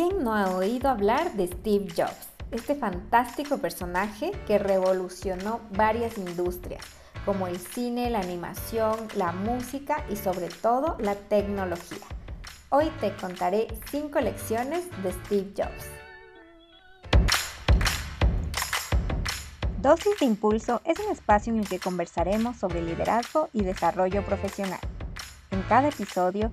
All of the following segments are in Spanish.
¿Quién no ha oído hablar de Steve Jobs? Este fantástico personaje que revolucionó varias industrias, como el cine, la animación, la música y sobre todo la tecnología. Hoy te contaré 5 lecciones de Steve Jobs. Dosis de Impulso es un espacio en el que conversaremos sobre liderazgo y desarrollo profesional. En cada episodio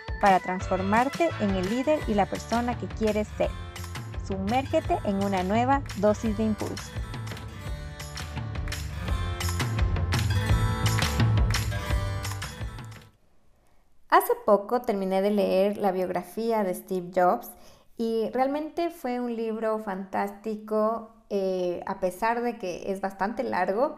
para transformarte en el líder y la persona que quieres ser. Sumérgete en una nueva dosis de impulso. Hace poco terminé de leer la biografía de Steve Jobs y realmente fue un libro fantástico, eh, a pesar de que es bastante largo,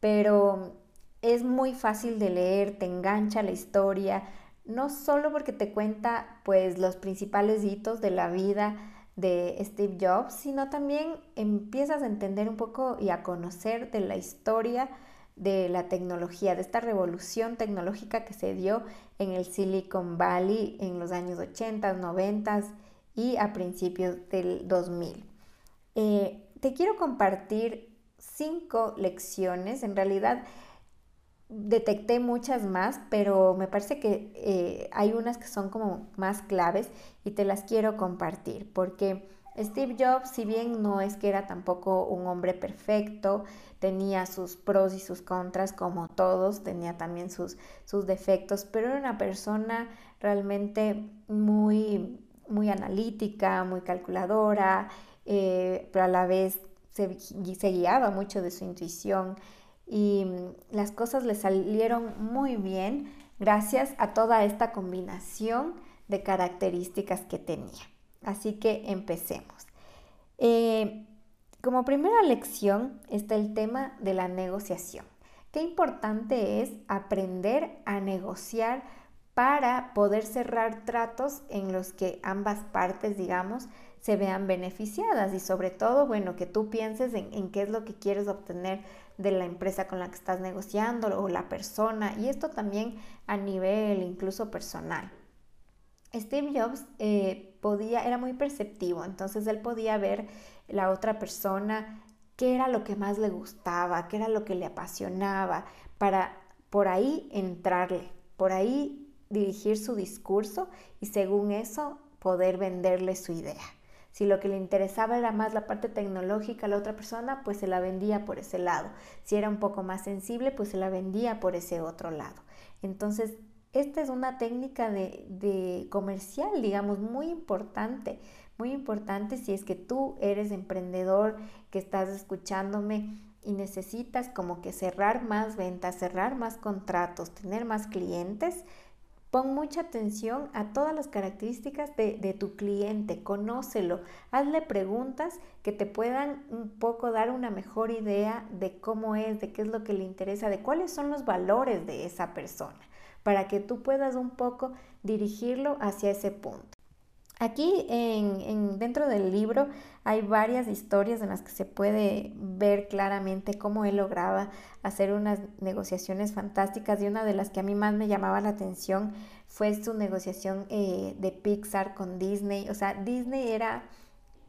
pero es muy fácil de leer, te engancha la historia, no solo porque te cuenta pues los principales hitos de la vida de Steve Jobs, sino también empiezas a entender un poco y a conocer de la historia de la tecnología, de esta revolución tecnológica que se dio en el Silicon Valley en los años 80, 90 y a principios del 2000. Eh, te quiero compartir cinco lecciones, en realidad detecté muchas más, pero me parece que eh, hay unas que son como más claves y te las quiero compartir, porque Steve Jobs, si bien no es que era tampoco un hombre perfecto, tenía sus pros y sus contras como todos, tenía también sus, sus defectos, pero era una persona realmente muy, muy analítica, muy calculadora, eh, pero a la vez se, se guiaba mucho de su intuición y mm, las cosas le salieron muy bien gracias a toda esta combinación de características que tenía. Así que empecemos. Eh, como primera lección está el tema de la negociación. Qué importante es aprender a negociar para poder cerrar tratos en los que ambas partes, digamos, se vean beneficiadas y sobre todo, bueno, que tú pienses en, en qué es lo que quieres obtener de la empresa con la que estás negociando o la persona y esto también a nivel incluso personal. Steve Jobs eh, podía, era muy perceptivo, entonces él podía ver la otra persona qué era lo que más le gustaba, qué era lo que le apasionaba, para por ahí entrarle, por ahí dirigir su discurso y según eso poder venderle su idea. Si lo que le interesaba era más la parte tecnológica a la otra persona, pues se la vendía por ese lado. Si era un poco más sensible, pues se la vendía por ese otro lado. Entonces, esta es una técnica de, comercial, digamos, muy importante. Muy importante si es que tú eres emprendedor, que estás escuchándome y necesitas como que cerrar más ventas, cerrar más contratos, tener más clientes, Pon mucha atención a todas las características de, tu cliente, conócelo, hazle preguntas que te puedan un poco dar una mejor idea de cómo es, de qué es lo que le interesa, de cuáles son los valores de esa persona, para que tú puedas un poco dirigirlo hacia ese punto. Aquí en, dentro del libro hay varias historias en las que se puede ver claramente cómo él lograba hacer unas negociaciones fantásticas y una de las que a mí más me llamaba la atención fue su negociación eh, de Pixar con Disney. O sea, Disney era,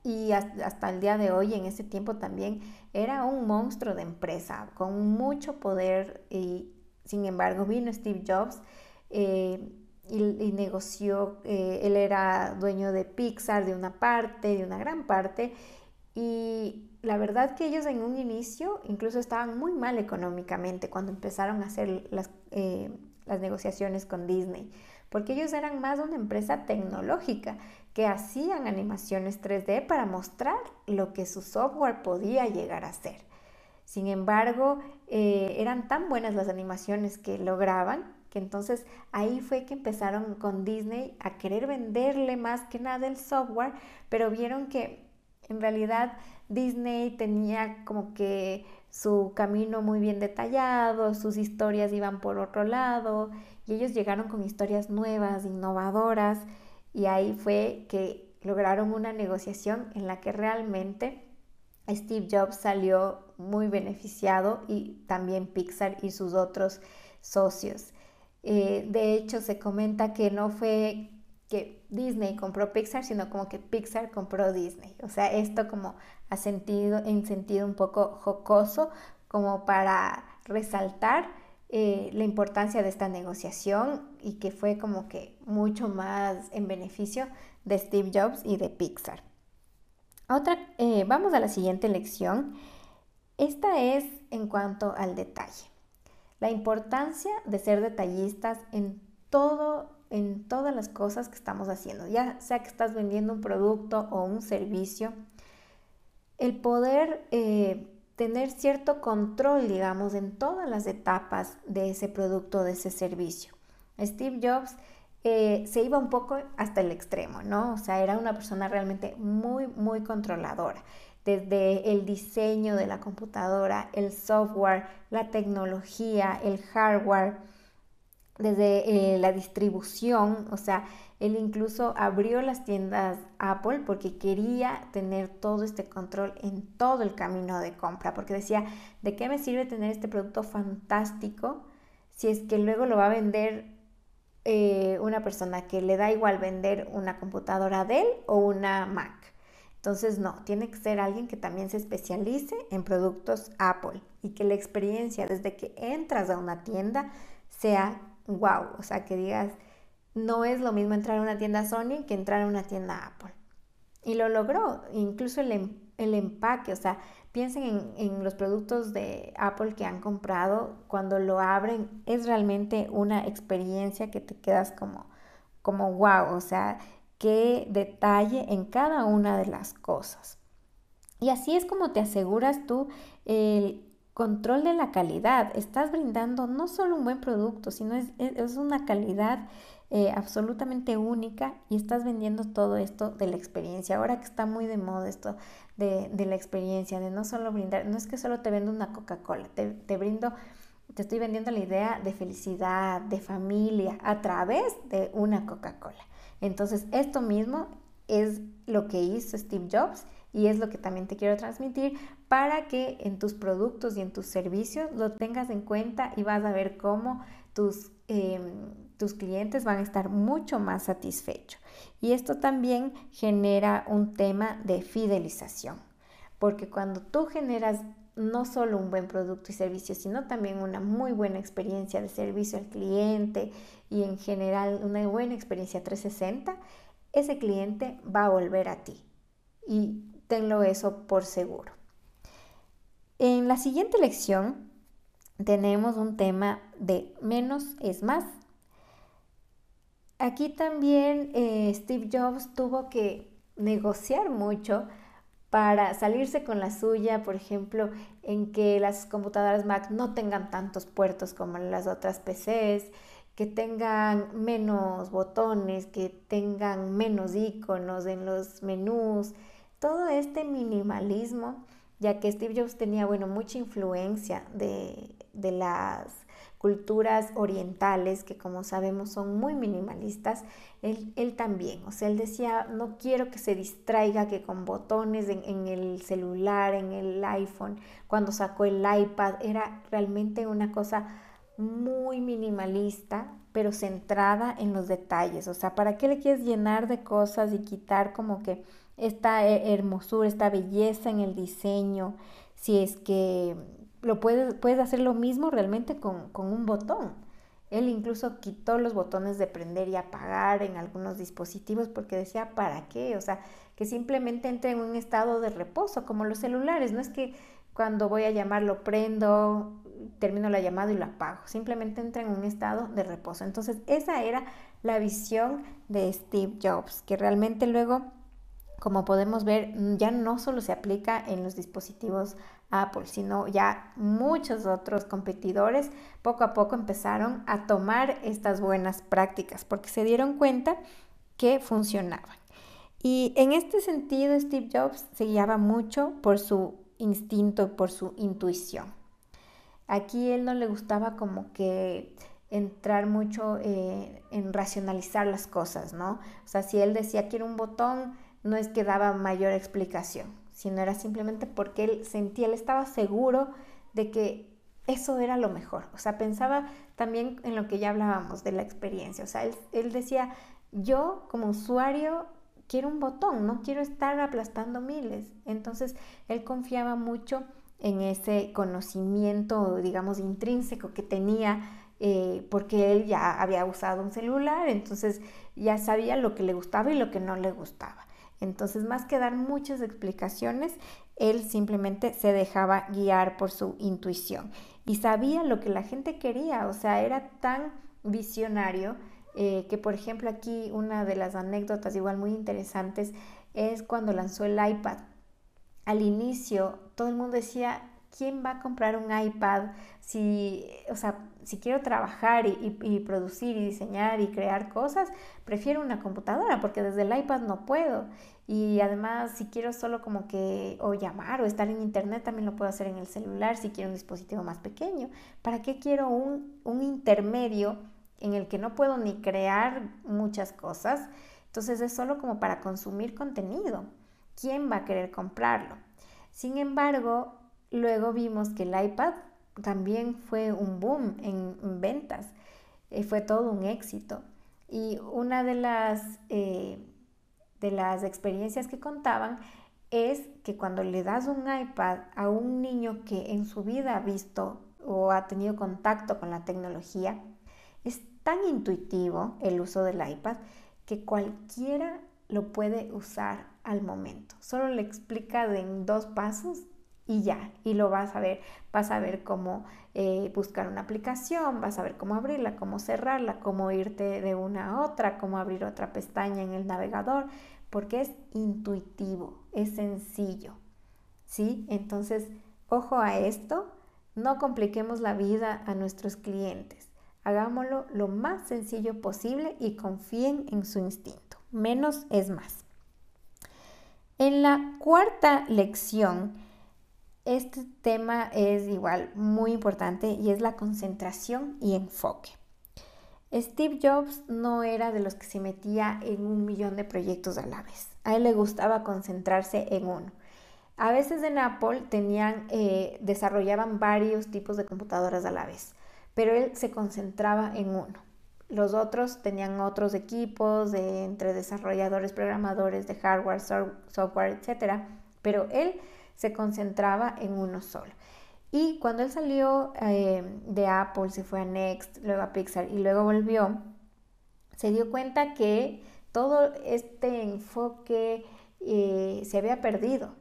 y hasta el día de hoy, en ese tiempo también, era un monstruo de empresa con mucho poder y sin embargo vino Steve Jobs. Eh, y, negoció, eh, él era dueño de Pixar, de una parte, de una gran parte, y la verdad que ellos en un inicio incluso estaban muy mal económicamente cuando empezaron a hacer las, eh, las negociaciones con Disney, porque ellos eran más una empresa tecnológica que hacían animaciones 3D para mostrar lo que su software podía llegar a ser. Sin embargo, eh, eran tan buenas las animaciones que lograban que entonces ahí fue que empezaron con Disney a querer venderle más que nada el software, pero vieron que En realidad Disney tenía como que su camino muy bien detallado, sus historias iban por otro lado y ellos llegaron con historias nuevas, innovadoras y ahí fue que lograron una negociación en la que realmente Steve Jobs salió muy beneficiado y también Pixar y sus otros socios. Eh, de hecho, se comenta que no fue que Disney compró Pixar, sino como que Pixar compró Disney. O sea, esto como ha sentido, en sentido un poco jocoso, como para resaltar eh, la importancia de esta negociación y que fue como que mucho más en beneficio de Steve Jobs y de Pixar. Otra, eh, vamos a la siguiente lección. Esta es en cuanto al detalle. La importancia de ser detallistas en todo en todas las cosas que estamos haciendo, ya sea que estás vendiendo un producto o un servicio, el poder eh, tener cierto control, digamos, en todas las etapas de ese producto, de ese servicio. Steve Jobs eh, se iba un poco hasta el extremo, ¿no? O sea, era una persona realmente muy, muy controladora. Desde el diseño de la computadora, el software, la tecnología, el hardware, desde eh, la distribución, o sea, él incluso abrió las tiendas Apple porque quería tener todo este control en todo el camino de compra, porque decía, ¿de qué me sirve tener este producto fantástico si es que luego lo va a vender eh, una persona que le da igual vender una computadora Dell o una Mac? Entonces, no, tiene que ser alguien que también se especialice en productos Apple y que la experiencia desde que entras a una tienda sea wow, o sea, que digas, no es lo mismo entrar a una tienda Sony que entrar a una tienda Apple. Y lo logró, incluso el, em, empaque, o sea, piensen en, en, los productos de Apple que han comprado, cuando lo abren es realmente una experiencia que te quedas como, como wow, o sea, qué detalle en cada una de las cosas. Y así es como te aseguras tú el control de la calidad. Estás brindando no solo un buen producto, sino es, es una calidad eh, absolutamente única y estás vendiendo todo esto de la experiencia. Ahora que está muy de moda esto de, de la experiencia, de no solo brindar, no es que solo te vendo una Coca-Cola, te, te brindo, te estoy vendiendo la idea de felicidad, de familia, a través de una Coca-Cola. Entonces, esto mismo es lo que hizo Steve Jobs y es lo que también te quiero transmitir para que en tus productos y en tus servicios lo tengas en cuenta y vas a ver cómo tus, em, tus clientes van a estar mucho más satisfechos. Y esto también genera un tema de fidelización, porque cuando tú generas no solo un buen producto y servicio, sino también una muy buena experiencia de servicio al cliente y en general una buena experiencia 360, ese cliente va a volver a ti. Y tenlo eso por seguro. En la siguiente lección tenemos un tema de menos es más. Aquí también eh, Steve Jobs tuvo que negociar mucho para salirse con la suya, por ejemplo, en que las computadoras Mac no tengan tantos puertos como las otras PCs, que tengan menos botones, que tengan menos iconos en los menús, todo este minimalismo, ya que Steve Jobs tenía, bueno, mucha influencia de, las culturas orientales, que como sabemos son muy minimalistas, él, también, o sea, él decía, no quiero que se distraiga que con botones en, en, el celular, en el iPhone, cuando sacó el iPad, era realmente una cosa muy minimalista, pero centrada en los detalles, o sea, ¿para qué le quieres llenar de cosas y quitar como que esta hermosura, esta belleza en el diseño, si es que lo puedes, puedes hacer lo mismo realmente con, un botón. Él incluso quitó los botones de prender y apagar en algunos dispositivos porque decía, ¿para qué? O sea, que simplemente entre en un estado de reposo, como los celulares. No es que cuando voy a llamar lo prendo, termino la llamada y lo apago. Simplemente entra en un estado de reposo. Entonces, esa era la visión de Steve Jobs, que realmente luego como podemos ver, mm, ya no solo se aplica en los dispositivos Apple, sino ya muchos otros competidores poco a poco empezaron a tomar estas buenas prácticas porque se dieron cuenta que funcionaban. Y en este sentido, Steve Jobs se guiaba mucho por su instinto, por su intuición. Aquí él no le gustaba como que entrar mucho eh, en racionalizar las cosas, ¿no? O sea, si él decía quiero un botón, no es que daba mayor explicación, sino era simplemente porque él sentía, él estaba seguro de que eso era lo mejor. O sea, pensaba también en lo que ya hablábamos de la experiencia. O sea, él, decía, yo como usuario quiero un botón, no quiero estar aplastando miles. Entonces, él confiaba mucho en ese conocimiento, digamos, intrínseco que tenía, eh, porque él ya había usado un celular, entonces ya sabía lo que le gustaba y lo que no le gustaba. Entonces, más que dar muchas explicaciones, él simplemente se dejaba guiar por su intuición y sabía lo que la gente quería, o sea, era tan visionario eh, que, por ejemplo, aquí una de las anécdotas igual muy interesantes es cuando lanzó el iPad. Al inicio todo el mundo decía, ¿quién va a comprar un iPad si, o sea, si quiero trabajar y, producir y diseñar y crear cosas, prefiero una computadora porque desde el iPad no puedo. Y además, si quiero solo como que o llamar o estar en internet, también lo puedo hacer en el celular si quiero un dispositivo más pequeño. ¿Para qué quiero un, un intermedio en el que no puedo ni crear muchas cosas? Entonces es solo como para consumir contenido. ¿quién va a querer comprarlo? Sin embargo, luego vimos que el iPad también fue un boom en, ventas, eh, fue todo un éxito. Y una de las, eh, de las experiencias que contaban es que cuando le das un iPad a un niño que en su vida ha visto o ha tenido contacto con la tecnología, es tan intuitivo el uso del iPad que cualquiera lo puede usar al momento. Solo le explica en dos pasos y ya, y lo vas a ver. Vas a ver cómo eh, buscar una aplicación, vas a ver cómo abrirla, cómo cerrarla, cómo irte de una a otra, cómo abrir otra pestaña en el navegador, porque es intuitivo, es sencillo. ¿Sí? Entonces, ojo a esto, no compliquemos la vida a nuestros clientes. Hagámoslo lo más sencillo posible y confíen en su instinto. Menos es más. En la cuarta lección, este tema es igual muy importante y es la concentración y enfoque. Steve Jobs no era de los que se metía en un millón de proyectos a la vez. A él le gustaba concentrarse en uno. A veces en Apple tenían, eh, desarrollaban varios tipos de computadoras a la vez, pero él se concentraba en uno. Los otros tenían otros equipos de, entre desarrolladores, programadores de hardware, software, etc. Pero él se concentraba en uno solo. Y cuando él salió eh, de Apple, se fue a Next, luego a Pixar y luego volvió, se dio cuenta que todo este enfoque eh, se había perdido.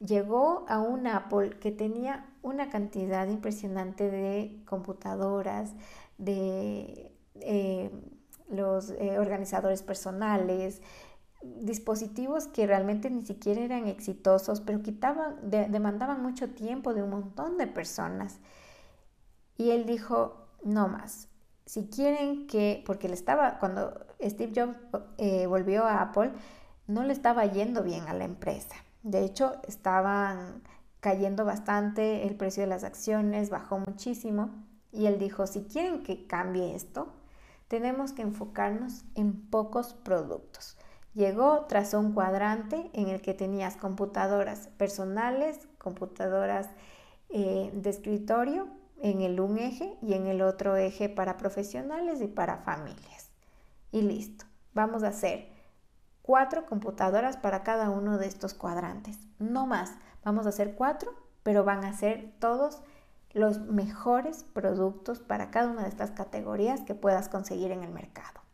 Llegó a un Apple que tenía una cantidad impresionante de computadoras, de eh, los organizadores personales, dispositivos que realmente ni siquiera eran exitosos, pero quitaban, demandaban mucho tiempo de un montón de personas. Y él dijo, no más. Si quieren que, porque le estaba, cuando Steve Jobs eh, volvió a Apple, no le estaba yendo bien a la empresa. De hecho, estaban cayendo bastante, el precio de las acciones bajó muchísimo. Y él dijo, si quieren que cambie esto, tenemos que enfocarnos en pocos productos. Llegó tras un cuadrante en el que tenías computadoras personales, computadoras eh, de escritorio en el un eje y en el otro eje para profesionales y para familias. Y listo, vamos a hacer cuatro computadoras para cada uno de estos cuadrantes. No más, vamos a hacer cuatro, pero van a ser todos los mejores productos para cada una de estas categorías que puedas conseguir en el mercado.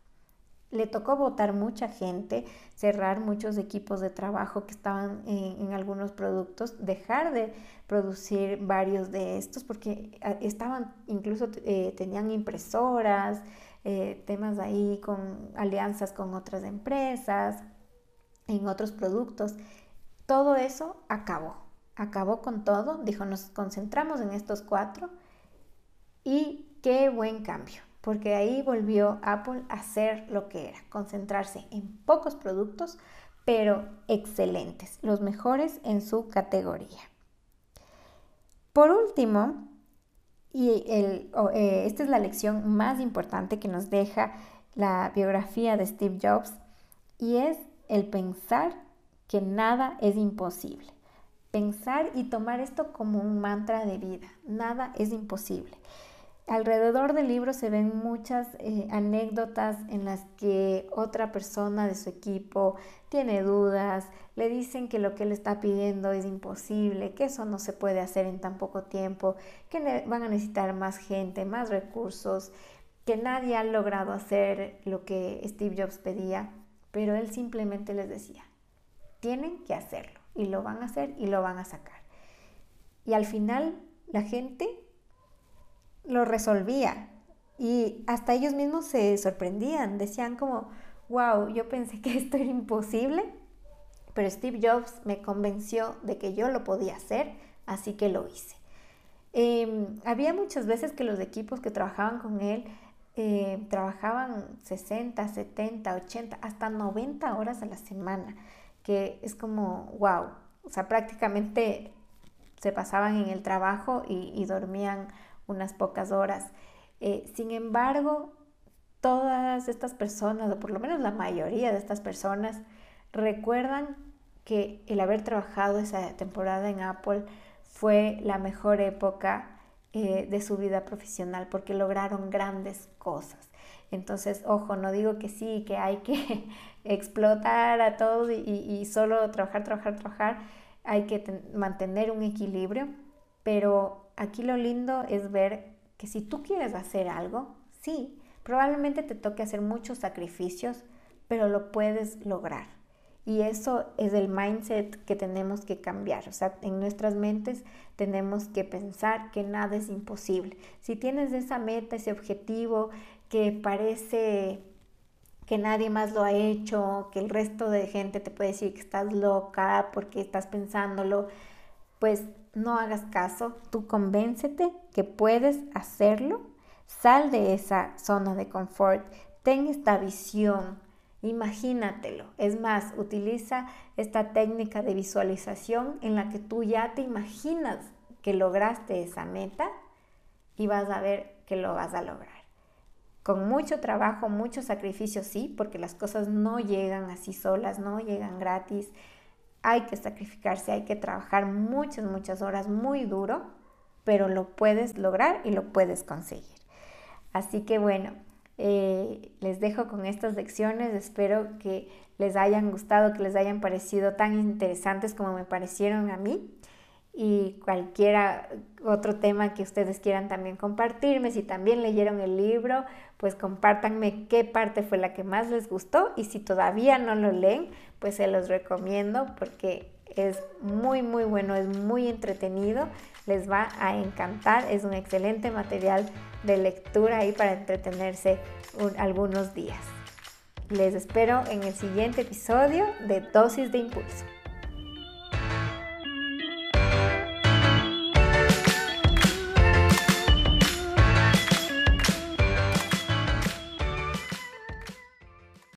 Le tocó votar mucha gente, cerrar muchos equipos de trabajo que estaban en, algunos productos, dejar de producir varios de estos porque ah, estaban, incluso eh, tenían impresoras, eh, temas ahí con alianzas con otras empresas, en otros productos. Todo eso acabó acabó con todo, dijo, nos concentramos en estos cuatro y qué buen cambio, porque ahí volvió Apple a hacer lo que era, concentrarse en pocos productos pero excelentes, los mejores en su categoría. Por último, y eh, esta es la lección más importante que nos deja la biografía de Steve Jobs, y es el pensar que nada es imposible. Pensar y tomar esto como un mantra de vida. Nada es imposible. Alrededor del libro se ven muchas eh, anécdotas en las que otra persona de su equipo tiene dudas, le dicen que lo que él está pidiendo es imposible, que eso no se puede hacer en tan poco tiempo, que van a necesitar más gente, más recursos, que nadie ha logrado hacer lo que Steve Jobs pedía, pero él simplemente les decía, tienen que hacerlo y lo van a hacer y lo van a sacar. Y al final la gente lo resolvía. Y hasta ellos mismos se sorprendían, decían como, wow, yo pensé que esto era imposible, pero Steve Jobs me convenció de que yo lo podía hacer, así que lo hice. Em, había muchas veces que los equipos que trabajaban con él eh, trabajaban 60, 70, 80, hasta 90 horas a la semana, que es como, wow, o sea, prácticamente se pasaban en el trabajo y dormían unas pocas horas. Eh, sin embargo, todas estas personas, o por lo menos la mayoría de estas personas, recuerdan que el haber trabajado esa temporada en Apple fue la mejor época eh, de su vida profesional porque lograron grandes cosas. Entonces, ojo, no digo que sí, que hay que explotar a todos y, y, solo trabajar, trabajar, trabajar. Hay que mantener un equilibrio, pero aquí lo lindo es ver que si tú quieres hacer algo, sí, probablemente te toque hacer muchos sacrificios, pero lo puedes lograr. Y eso es el mindset que tenemos que cambiar. O sea, en nuestras mentes tenemos que pensar que nada es imposible. Si tienes esa meta, ese objetivo que parece que nadie más lo ha hecho, que el resto de gente te puede decir que estás loca porque estás pensándolo, pues no hagas caso, tú convéncete que puedes hacerlo, sal de esa zona de confort, ten esta visión, imagínatelo. Es más, utiliza esta técnica de visualización en la que tú ya te imaginas que lograste esa meta y vas a ver que lo vas a lograr. Con mucho trabajo, mucho sacrificio, sí, porque las cosas no llegan así solas, no llegan gratis hay que sacrificarse, hay que trabajar muchas, muchas horas muy duro, pero lo puedes lograr y lo puedes conseguir. Así que bueno, eh, les dejo con estas lecciones, espero que les hayan gustado, que les hayan parecido tan interesantes como me parecieron a mí y cualquier otro tema que ustedes quieran también compartirme. Si también leyeron el libro, pues compártanme qué parte fue la que más les gustó y si todavía no lo leen, pues se los recomiendo porque es muy muy bueno, es muy entretenido, les va a encantar, es un excelente material de lectura ahí para entretenerse algunos días. Les espero en el siguiente episodio de Dosis de Impulso.